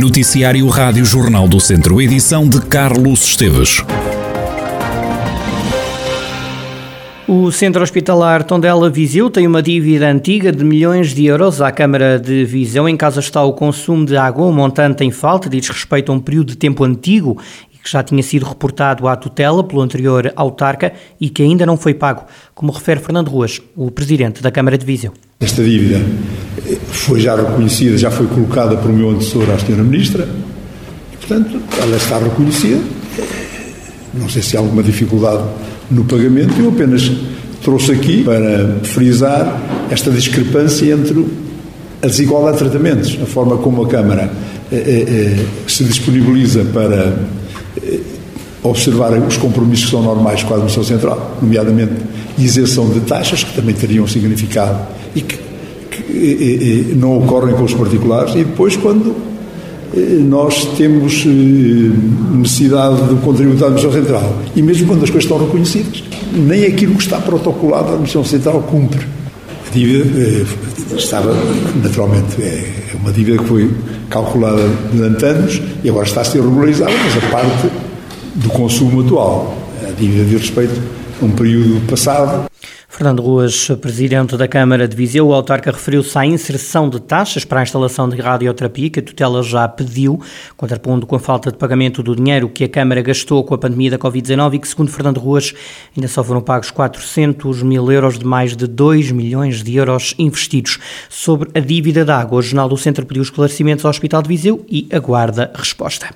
Noticiário Rádio Jornal do Centro, edição de Carlos Esteves. O Centro Hospitalar Tondela Viseu tem uma dívida antiga de milhões de euros à Câmara de Viseu. Em casa está o consumo de água, o montante em falta, diz respeito a um período de tempo antigo que já tinha sido reportado à tutela pelo anterior autarca e que ainda não foi pago, como refere Fernando Ruas, o presidente da Câmara de Viseu. Esta dívida foi já reconhecida, já foi colocada pelo meu antecessor à Sra. Ministra e, portanto, ela está reconhecida. Não sei se há alguma dificuldade no pagamento, eu apenas trouxe aqui para frisar esta discrepância entre a desigualdade de tratamentos, a forma como a Câmara eh, eh, eh se disponibiliza para observar os compromissos que são normais com a Administração Central, nomeadamente isenção de taxas, que também teriam significado e que, que eh, eh, não ocorrem com os particulares, e depois quando nós temos necessidade do contributo da Administração Central. E mesmo quando as coisas estão reconhecidas, nem aquilo que está protocolado da Administração Central cumpre. Dívida estava, naturalmente, é uma dívida que foi calculada durante anos e agora está a ser regularizada, mas a parte do consumo atual. A dívida de respeito um período passado Fernando Ruas, presidente da Câmara de Viseu, o autarca referiu-se à inserção de taxas para a instalação de radioterapia que a tutela já pediu, contrapondo com a falta de pagamento do dinheiro que a Câmara gastou com a pandemia da Covid-19 e que, segundo Fernando Ruas, ainda só foram pagos 400 mil euros de mais de 2 milhões de euros investidos. Sobre a dívida da água, o Jornal do Centro pediu esclarecimentos ao Hospital de Viseu e aguarda resposta.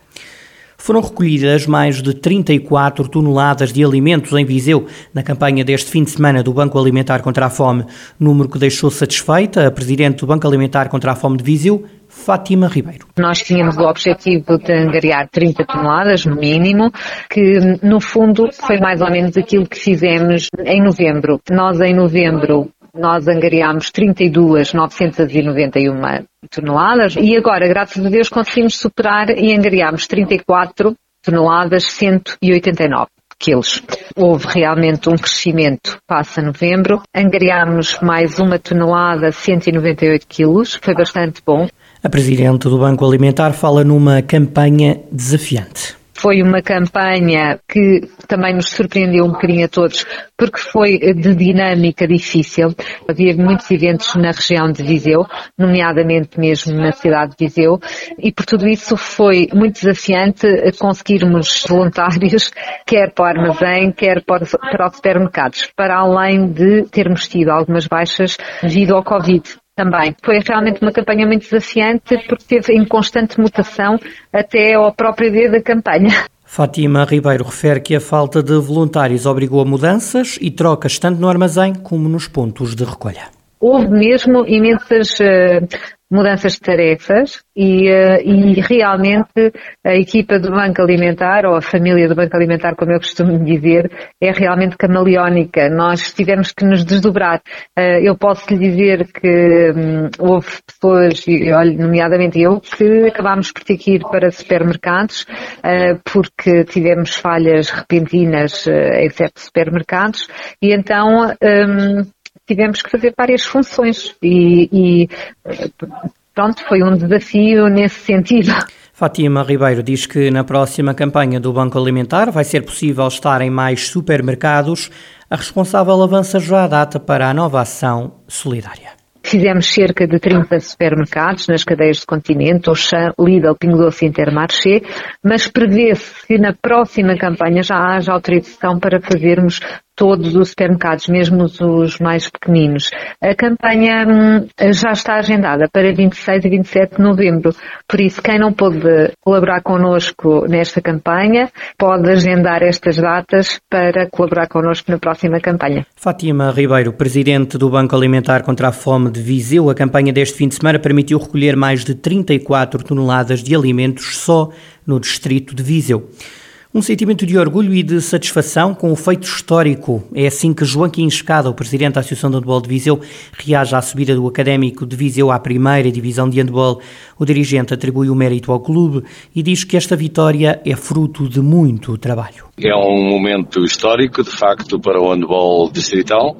Foram recolhidas mais de 34 toneladas de alimentos em Viseu na campanha deste fim de semana do Banco Alimentar contra a Fome, número que deixou satisfeita a Presidente do Banco Alimentar contra a Fome de Viseu, Fátima Ribeiro. Nós tínhamos o objetivo de angariar 30 toneladas, no mínimo, que no fundo foi mais ou menos aquilo que fizemos em novembro. Nós em novembro nós angariámos 32.991 toneladas e agora, graças a Deus, conseguimos superar e angariámos 34 toneladas 189 quilos. Houve realmente um crescimento passa novembro. Angariámos mais uma tonelada, 198 quilos. Foi bastante bom. A Presidente do Banco Alimentar fala numa campanha desafiante. Foi uma campanha que também nos surpreendeu um bocadinho a todos, porque foi de dinâmica difícil. Havia muitos eventos na região de Viseu, nomeadamente mesmo na cidade de Viseu, e por tudo isso foi muito desafiante conseguirmos voluntários, quer para o armazém, quer para, para os supermercados, para além de termos tido algumas baixas devido ao Covid também. Foi realmente uma campanha muito desafiante porque teve em constante mutação até ao próprio dia da campanha. Fátima Ribeiro refere que a falta de voluntários obrigou a mudanças e trocas tanto no armazém como nos pontos de recolha. Houve mesmo imensas uh, mudanças de tarefas e, uh, e, realmente a equipa do Banco Alimentar, ou a família do Banco Alimentar, como eu costumo dizer, é realmente camaleónica. Nós tivemos que nos desdobrar. Uh, eu posso lhe dizer que um, houve pessoas, nomeadamente eu, que acabámos por ter que ir para supermercados uh, porque tivemos falhas repentinas em certos supermercados e então um, tivemos que fazer várias funções e, e pronto, foi um desafio nesse sentido. Fátima Ribeiro diz que na próxima campanha do Banco Alimentar vai ser possível estar em mais supermercados. A responsável avança já a data para a nova ação solidária. Fizemos cerca de 30 supermercados nas cadeias de continente, Auchan, Lidl, Pingo Doce e Intermarché, mas prevê-se que na próxima campanha já haja autorização para fazermos todos os supermercados, mesmo os mais pequeninos. A campanha hum, já está agendada para 26 e 27 de novembro, por isso quem não pôde colaborar connosco nesta campanha pode agendar estas datas para colaborar connosco na próxima campanha. Fátima Ribeiro, presidente do Banco Alimentar contra a Fome de Viseu, a campanha deste fim de semana permitiu recolher mais de 34 toneladas de alimentos só no distrito de Viseu. Um sentimento de orgulho e de satisfação com o feito histórico. É assim que Joaquim Escada, o presidente da Associação de Handball de Viseu, reage à subida do Académico de Viseu à primeira divisão de handball. O dirigente atribui o mérito ao clube e diz que esta vitória é fruto de muito trabalho. É um momento histórico, de facto, para o handball distrital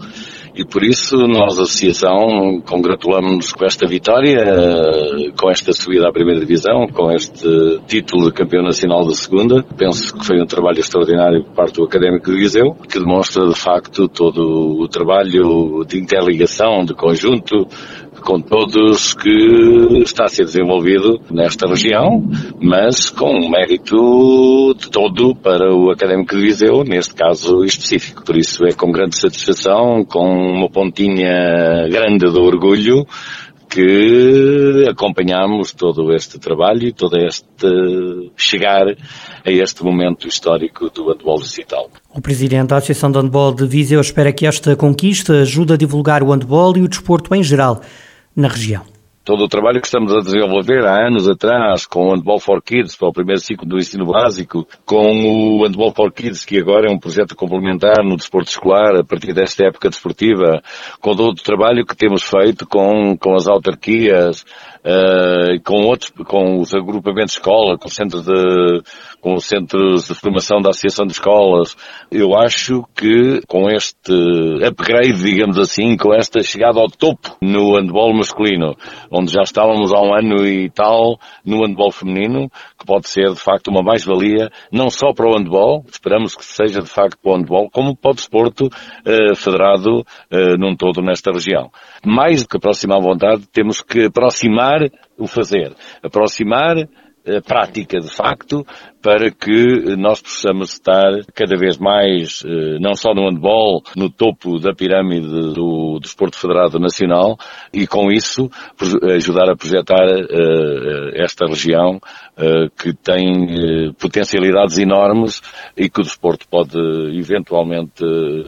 E por isso nós, Associação, congratulamos-nos com esta vitória, com esta subida à primeira divisão, com este título de campeão nacional da segunda. Penso que foi um trabalho extraordinário por parte do Académico de Viseu, que demonstra de facto todo o trabalho de interligação, de conjunto, com todos que está a ser desenvolvido nesta região, mas com mérito de todo para o Académico de Viseu, neste caso específico. Por isso é com grande satisfação, com uma pontinha grande de orgulho, que acompanhamos todo este trabalho e todo este chegar a este momento histórico do handball digital. O presidente da Associação de Handball de Viseu espera que esta conquista ajude a divulgar o handball e o desporto em geral na região. Todo o trabalho que estamos a desenvolver há anos atrás com o Handball for Kids para o primeiro ciclo do ensino básico, com o Handball for Kids, que agora é um projeto complementar no desporto escolar a partir desta época desportiva, com todo o trabalho que temos feito com, com as autarquias, uh, com outros, com os agrupamentos de escola, com, centros de, com os centros de formação da Associação de Escolas. Eu acho que com este upgrade, digamos assim, com esta chegada ao topo no handball masculino, onde já estávamos há um ano e tal no handball feminino, que pode ser de facto uma mais-valia, não só para o handball, esperamos que seja de facto para o handball, como para o desporto uh, federado uh, num todo nesta região. Mais do que aproximar a vontade, temos que aproximar o fazer, aproximar a prática de facto para que nós possamos estar cada vez mais, eh, não só no handball, no topo da pirâmide do desporto federado nacional e com isso ajudar a projetar eh, esta região eh, que tem potencialidades enormes e que o desporto pode eventualmente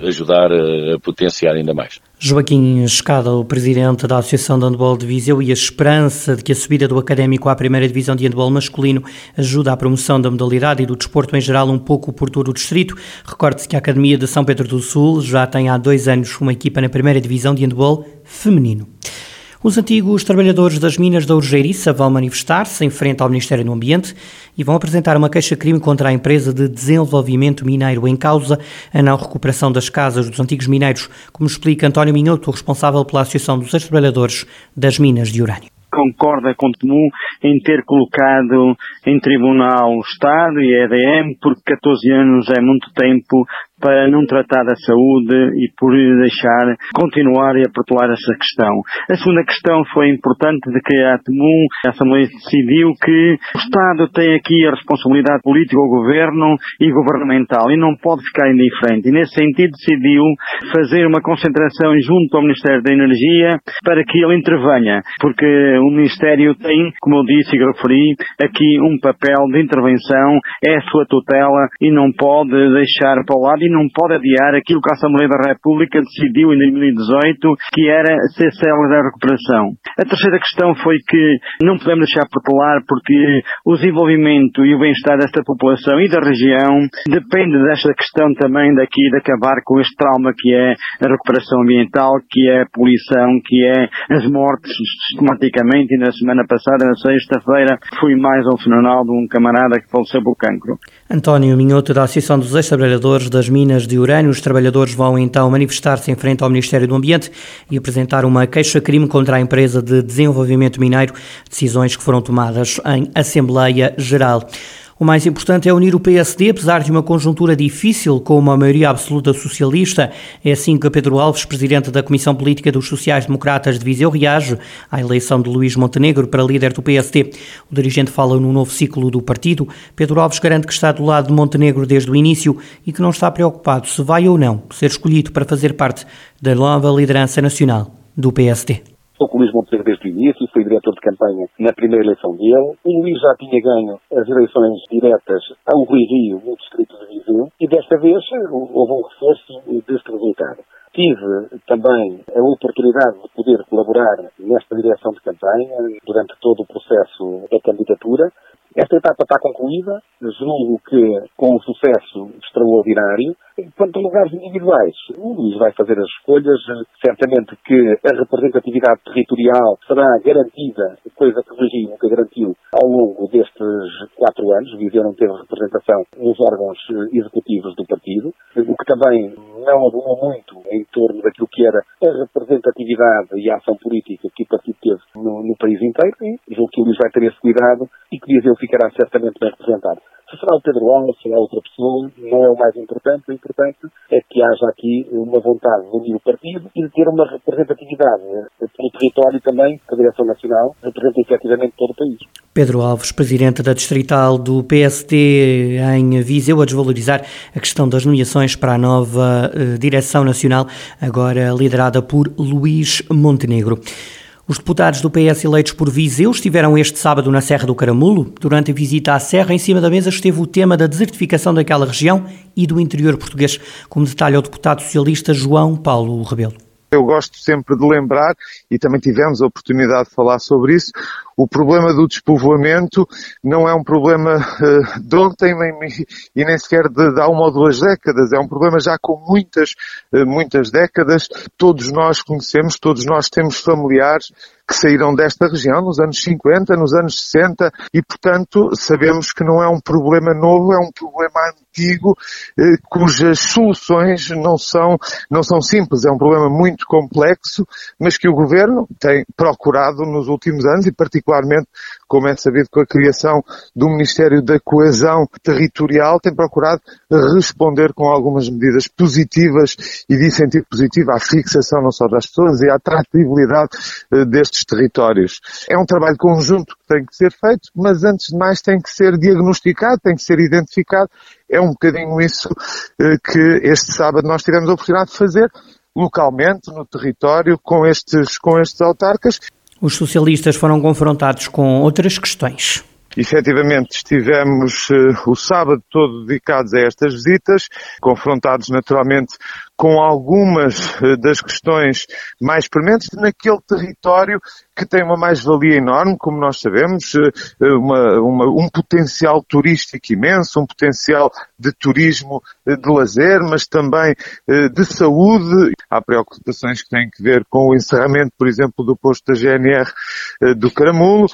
ajudar a potenciar ainda mais. Joaquim Escada, o presidente da Associação de Handball de Viseu e a esperança de que a subida do Académico à primeira divisão de handball masculino ajuda à promoção da modalidade e do desporto em geral um pouco por todo o distrito. Recorde-se que a Academia de São Pedro do Sul já tem há dois anos uma equipa na primeira divisão de handball feminino. Os antigos trabalhadores das minas da Urgeiriça vão manifestar-se em frente ao Ministério do Ambiente e vão apresentar uma queixa-crime contra a empresa de desenvolvimento mineiro em causa a não recuperação das casas dos antigos mineiros, como explica António Minhoto, responsável pela Associação dos Ex-Trabalhadores das Minas de Urânio concorda com o Temum em ter colocado em tribunal o Estado e a EDM, porque 14 anos é muito tempo para não tratar da saúde e por deixar continuar a protelar essa questão. A segunda questão foi importante de que a Temum, a Assembleia decidiu que o Estado tem aqui a responsabilidade política, o governo e governamental e não pode ficar indiferente. E nesse sentido decidiu fazer uma concentração junto ao Ministério da Energia para que ele intervenha, porque o Ministério tem, como eu disse e referi, aqui um papel de intervenção, é a sua tutela e não pode deixar para o lado e não pode adiar aquilo que a Assembleia da República decidiu em 2018, que era ser célere da recuperação. A terceira questão foi que não podemos deixar protelar porque o desenvolvimento e o bem-estar desta população e da região depende desta questão também daqui de acabar com este trauma que é a recuperação ambiental, que é a poluição, que é as mortes sistematicamente e na semana passada, na sexta-feira, fui mais ao funeral de um camarada que faleceu por cancro. António Minhoto, da Associação dos Ex-Trabalhadores das Minas de Urânio. Os trabalhadores vão então manifestar-se em frente ao Ministério do Ambiente e apresentar uma queixa-crime contra a empresa de desenvolvimento mineiro, decisões que foram tomadas em Assembleia Geral. O mais importante é unir o PSD, apesar de uma conjuntura difícil com uma maioria absoluta socialista. É assim que Pedro Alves, presidente da Comissão Política dos Sociais-Democratas de Viseu, reage à eleição de Luís Montenegro para líder do PSD. O dirigente fala no novo ciclo do partido. Pedro Alves garante que está do lado de Montenegro desde o início e que não está preocupado se vai ou não ser escolhido para fazer parte da nova liderança nacional do PSD. Estou com o Luís Montenegro desde o início, fui diretor de campanha na primeira eleição dele. O Luís já tinha ganho as eleições diretas ao Rui Rio, no distrito de Viseu, e desta vez houve um reforço deste resultado. Tive também a oportunidade de poder colaborar nesta direção de campanha durante todo o processo da candidatura. Esta etapa está concluída, julgo que com um sucesso extraordinário, Quanto a lugares individuais, o Luís vai fazer as escolhas. Certamente que a representatividade territorial será garantida, coisa que o Virgílio nunca garantiu ao longo destes quatro anos. Viseu não teve representação nos órgãos executivos do partido, o que também não abundou muito em torno daquilo que era a representatividade e a ação política que o partido teve no, no país inteiro. E julgo que o Luís vai ter esse cuidado e que Viseu ficará certamente bem representado. Se será o Pedro Alves, será outra pessoa, não é o mais importante. O importante é que haja aqui uma vontade de unir o partido e de ter uma representatividade pelo território também, que a Direção Nacional representa efetivamente todo o país. Pedro Alves, presidente da Distrital do PSD em Viseu, a desvalorizar a questão das nomeações para a nova eh, Direção Nacional, agora liderada por Luís Montenegro. Os deputados do PS eleitos por Viseu estiveram este sábado na Serra do Caramulo. Durante a visita à Serra, em cima da mesa esteve o tema da desertificação daquela região e do interior português, como detalha o deputado socialista João Paulo Rebelo. Eu gosto sempre de lembrar, e também tivemos a oportunidade de falar sobre isso, o problema do despovoamento não é um problema uh, de ontem e nem sequer de, de há uma ou duas décadas. É um problema já com muitas, uh, muitas décadas. Todos nós conhecemos, todos nós temos familiares que saíram desta região nos anos 50, nos anos 60 e, portanto, sabemos que não é um problema novo, é um problema antigo eh, cujas soluções não são, não são simples. É um problema muito complexo, mas que o Governo tem procurado nos últimos anos e, particularmente, particularmente, como é sabido, com a criação do Ministério da Coesão Territorial, tem procurado responder com algumas medidas positivas e de incentivo positivo à fixação não só das pessoas e à atratividade eh, destes territórios. É um trabalho conjunto que tem que ser feito, mas antes de mais tem que ser diagnosticado, tem que ser identificado. É um bocadinho isso eh, que este sábado nós tivemos a oportunidade de fazer localmente, no território, com estes, com estes autarcas. Os socialistas foram confrontados com outras questões. Efetivamente, estivemos uh, o sábado todo dedicados a estas visitas, confrontados naturalmente com algumas uh, das questões mais prementes naquele território que tem uma mais-valia enorme, como nós sabemos, uh, uma, uma, um potencial turístico imenso, um potencial de turismo de lazer, mas também de saúde. Há preocupações que têm que ver com o encerramento, por exemplo, do posto da GNR do Caramulo,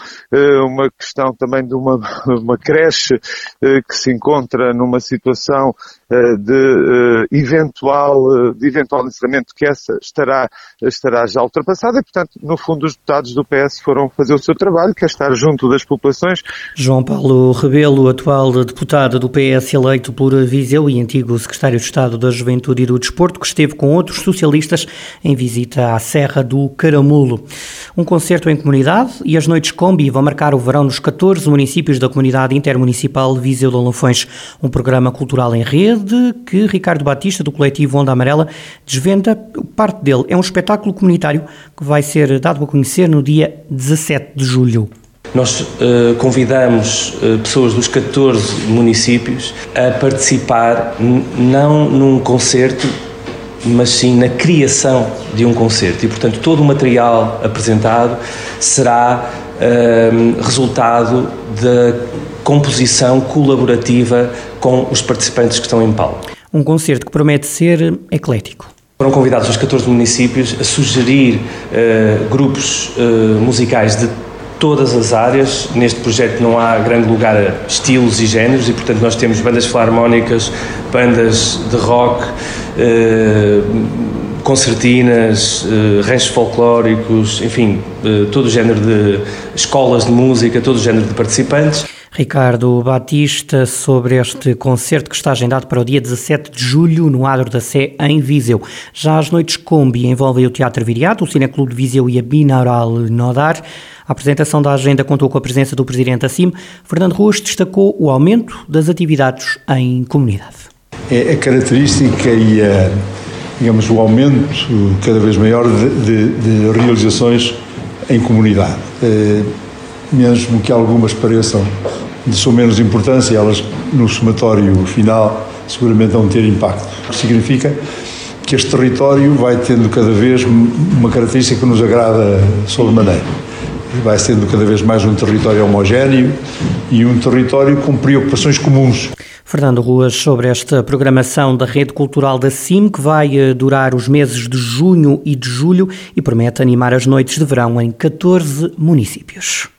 uma questão também de uma, uma creche eh, que se encontra numa situação eh, de eh, eventual, de eventual encerramento que essa estará, estará já ultrapassada e, portanto, no fundo, os deputados do PS foram fazer o seu trabalho, que é estar junto das populações. João Paulo Rebelo, atual deputado do PS eleito por Viseu e antigo secretário de Estado da Juventude e do Desporto, que esteve com outros socialistas em visita à Serra do Caramulo. Um concerto em comunidade e as noites combi vão marcar o verão nos 14 municípios da Comunidade Intermunicipal Viseu de Lafões, um programa cultural em rede que Ricardo Batista, do coletivo Onda Amarela, desvenda parte dele. É um espetáculo comunitário que vai ser dado a conhecer no dia 17 de julho. Nós uh, convidamos uh, pessoas dos 14 municípios a participar não num concerto, mas sim na criação de um concerto. E, portanto, todo o material apresentado será Ehm, resultado da composição colaborativa com os participantes que estão em palco. Um concerto que promete ser eclético. Foram convidados os 14 municípios a sugerir uh, grupos uh, musicais de todas as áreas. Neste projeto não há grande lugar a estilos e géneros e, portanto, nós temos bandas filarmónicas, bandas de rock, uh, concertinas, ranchos folclóricos, enfim, todo o género de escolas de música, todo o género de participantes. Ricardo Batista, sobre este concerto que está agendado para o dia 17 de julho no Adro da Sé, em Viseu. Já as noites Combi envolvem o Teatro Viriato, o Cineclube de Viseu e a Binaural Nodar. A apresentação da agenda contou com a presença do Presidente da. Fernando Ruas destacou o aumento das atividades em comunidade. É a característica e a digamos, o aumento cada vez maior de, de, de realizações em comunidade. Eh, mesmo que algumas pareçam de sua menos importância, elas no somatório final seguramente vão ter impacto. Significa que este território vai tendo cada vez uma característica que nos agrada sobremaneira. Vai sendo cada vez mais um território homogéneo e um território com preocupações comuns. Fernando Ruas, sobre esta programação da Rede Cultural da CIM, que vai eh, durar os meses de junho e de julho e promete animar as noites de verão em 14 municípios.